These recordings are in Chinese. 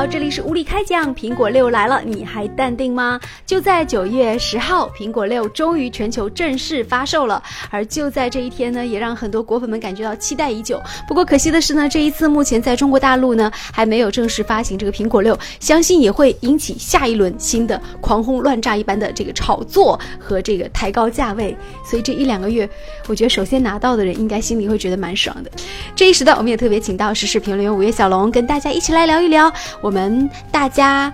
好，这里是无理开讲，苹果六来了，你还淡定吗？就在九月十号，苹果六终于全球正式发售了。而就在这一天呢，也让很多果粉们感觉到期待已久。不过可惜的是呢，这一次目前在中国大陆呢还没有正式发行这个苹果六，相信也会引起下一轮新的狂轰乱炸一般的这个炒作和这个抬高价位。所以这一两个月，我觉得首先拿到的人应该心里会觉得蛮爽的。这一时段，我们也特别请到时事评论员五月小龙跟大家一起来聊一聊。我我们大家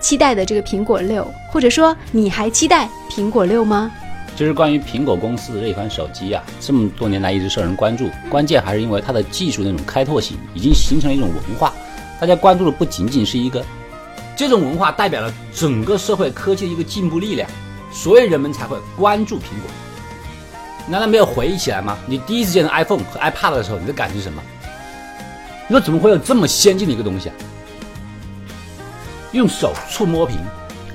期待的这个苹果六，或者说你还期待苹果六吗？就是关于苹果公司的这一款手机啊，这么多年来一直受人关注，关键还是因为它的技术那种开拓性已经形成了一种文化，大家关注的不仅仅是一个，这种文化代表了整个社会科技的一个进步力量，所以人们才会关注苹果。难道没有回忆起来吗？你第一次见到 iPhone 和 iPad 的时候，你的感觉是什么？你说怎么会有这么先进的一个东西啊？用手触摸屏，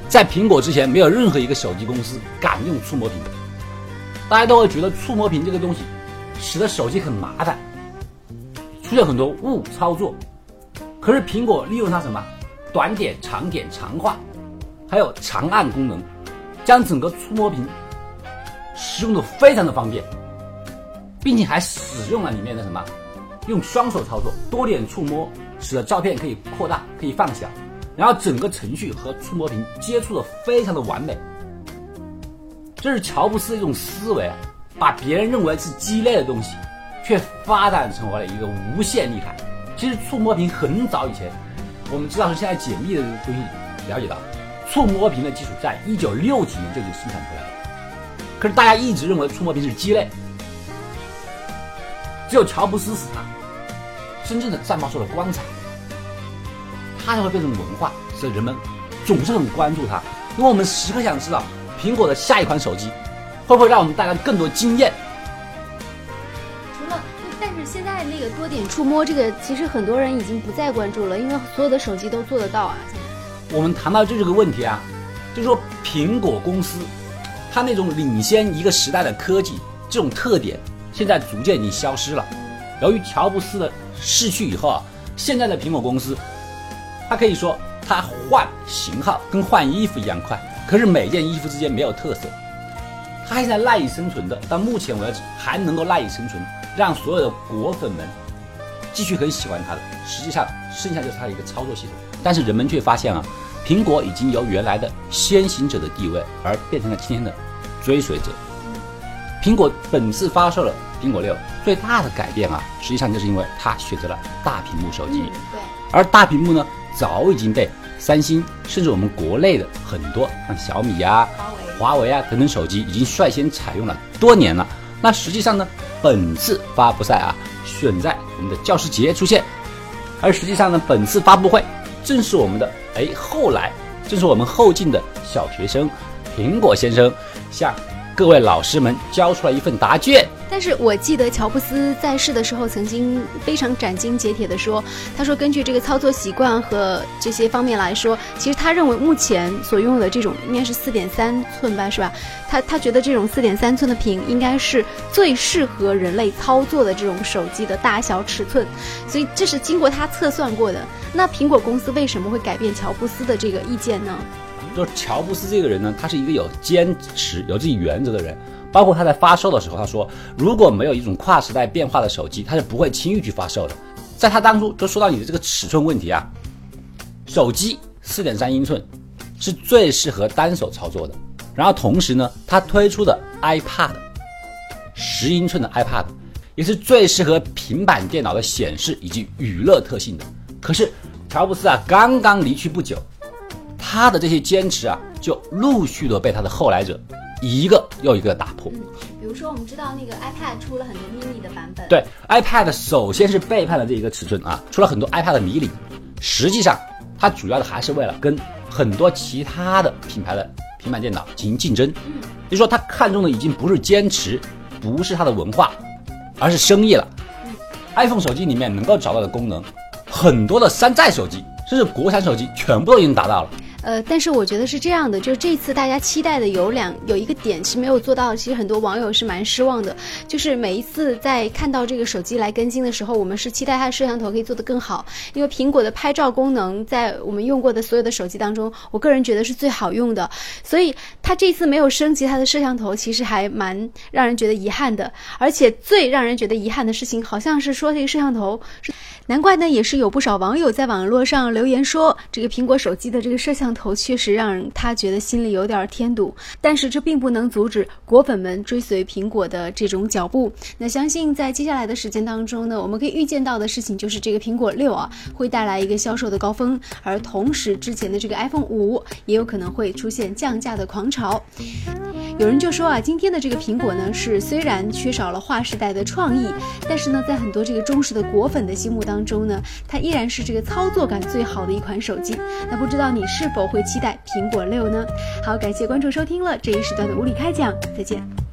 在苹果之前，没有任何一个手机公司敢用触摸屏。大家都会觉得触摸屏这个东西使得手机很麻烦，出现很多误操作。可是苹果利用它什么短点、长点、长画，还有长按功能，将整个触摸屏使用的非常的方便，并且还使用了里面的什么用双手操作、多点触摸，使得照片可以扩大、可以放小。然后整个程序和触摸屏接触的非常的完美，这是乔布斯的一种思维啊，把别人认为是鸡肋的东西，却发展成为了一个无限厉害。其实触摸屏很早以前，我们知道是现在解密的东西了解到，触摸屏的技术在一九六几年就已经生产出来了。可是大家一直认为触摸屏是鸡肋，只有乔布斯使它真正的绽放出了光彩。它才会变成文化，所以人们总是很关注它，因为我们时刻想知道苹果的下一款手机会不会让我们带来更多惊艳。除了，但是现在那个多点触摸这个，其实很多人已经不再关注了，因为所有的手机都做得到啊。我们谈到这个问题啊，就是说苹果公司它那种领先一个时代的科技这种特点，现在逐渐已经消失了。由于乔布斯的逝去以后啊，现在的苹果公司。它可以说，它换型号跟换衣服一样快，可是每件衣服之间没有特色。它还在赖以生存的，到目前为止还能够赖以生存，让所有的果粉们继续很喜欢它的。实际上，剩下就是它的一个操作系统。但是人们却发现啊，苹果已经由原来的先行者的地位，而变成了今天的追随者。苹果本次发售了苹果六，最大的改变啊，实际上就是因为它选择了大屏幕手机。对，而大屏幕呢？早已经被三星，甚至我们国内的很多像小米呀、华为啊等等手机已经率先采用了多年了。那实际上呢，本次发布赛啊选在我们的教师节出现，而实际上呢，本次发布会正是我们的哎后来，正是我们后进的小学生苹果先生向各位老师们交出了一份答卷。但是我记得乔布斯在世的时候曾经非常斩钉截铁地说：“他说根据这个操作习惯和这些方面来说，其实他认为目前所拥有的这种应该是四点三寸吧，是吧？他他觉得这种四点三寸的屏应该是最适合人类操作的这种手机的大小尺寸，所以这是经过他测算过的。那苹果公司为什么会改变乔布斯的这个意见呢？就乔布斯这个人呢，他是一个有坚持、有自己原则的人。”包括他在发售的时候，他说如果没有一种跨时代变化的手机，他是不会轻易去发售的。在他当初就说到你的这个尺寸问题啊，手机四点三英寸是最适合单手操作的。然后同时呢，他推出的 iPad 十英寸的 iPad 也是最适合平板电脑的显示以及娱乐特性的。可是乔布斯啊，刚刚离去不久，他的这些坚持啊，就陆续的被他的后来者。一个又一个打破，嗯，比如说我们知道那个 iPad 出了很多 mini 的版本，对，iPad 首先是背叛了这一个尺寸啊，出了很多 iPad mini，实际上它主要的还是为了跟很多其他的品牌的平板电脑进行竞争，嗯，就说他看中的已经不是坚持，不是它的文化，而是生意了。iPhone 手机里面能够找到的功能，很多的山寨手机，甚至国产手机全部都已经达到了。呃，但是我觉得是这样的，就是这次大家期待的有两有一个点是没有做到，其实很多网友是蛮失望的，就是每一次在看到这个手机来更新的时候，我们是期待它的摄像头可以做得更好，因为苹果的拍照功能在我们用过的所有的手机当中，我个人觉得是最好用的，所以它这次没有升级它的摄像头，其实还蛮让人觉得遗憾的，而且最让人觉得遗憾的事情，好像是说这个摄像头。难怪呢，也是有不少网友在网络上留言说，这个苹果手机的这个摄像头确实让他觉得心里有点添堵。但是这并不能阻止果粉们追随苹果的这种脚步。那相信在接下来的时间当中呢，我们可以预见到的事情就是这个苹果六啊会带来一个销售的高峰，而同时之前的这个 iPhone 五也有可能会出现降价的狂潮。有人就说啊，今天的这个苹果呢是虽然缺少了划时代的创意，但是呢，在很多这个忠实的果粉的心目当中呢，它依然是这个操作感最好的一款手机。那不知道你是否会期待苹果六呢？好，感谢关注收听了这一时段的无理开讲，再见。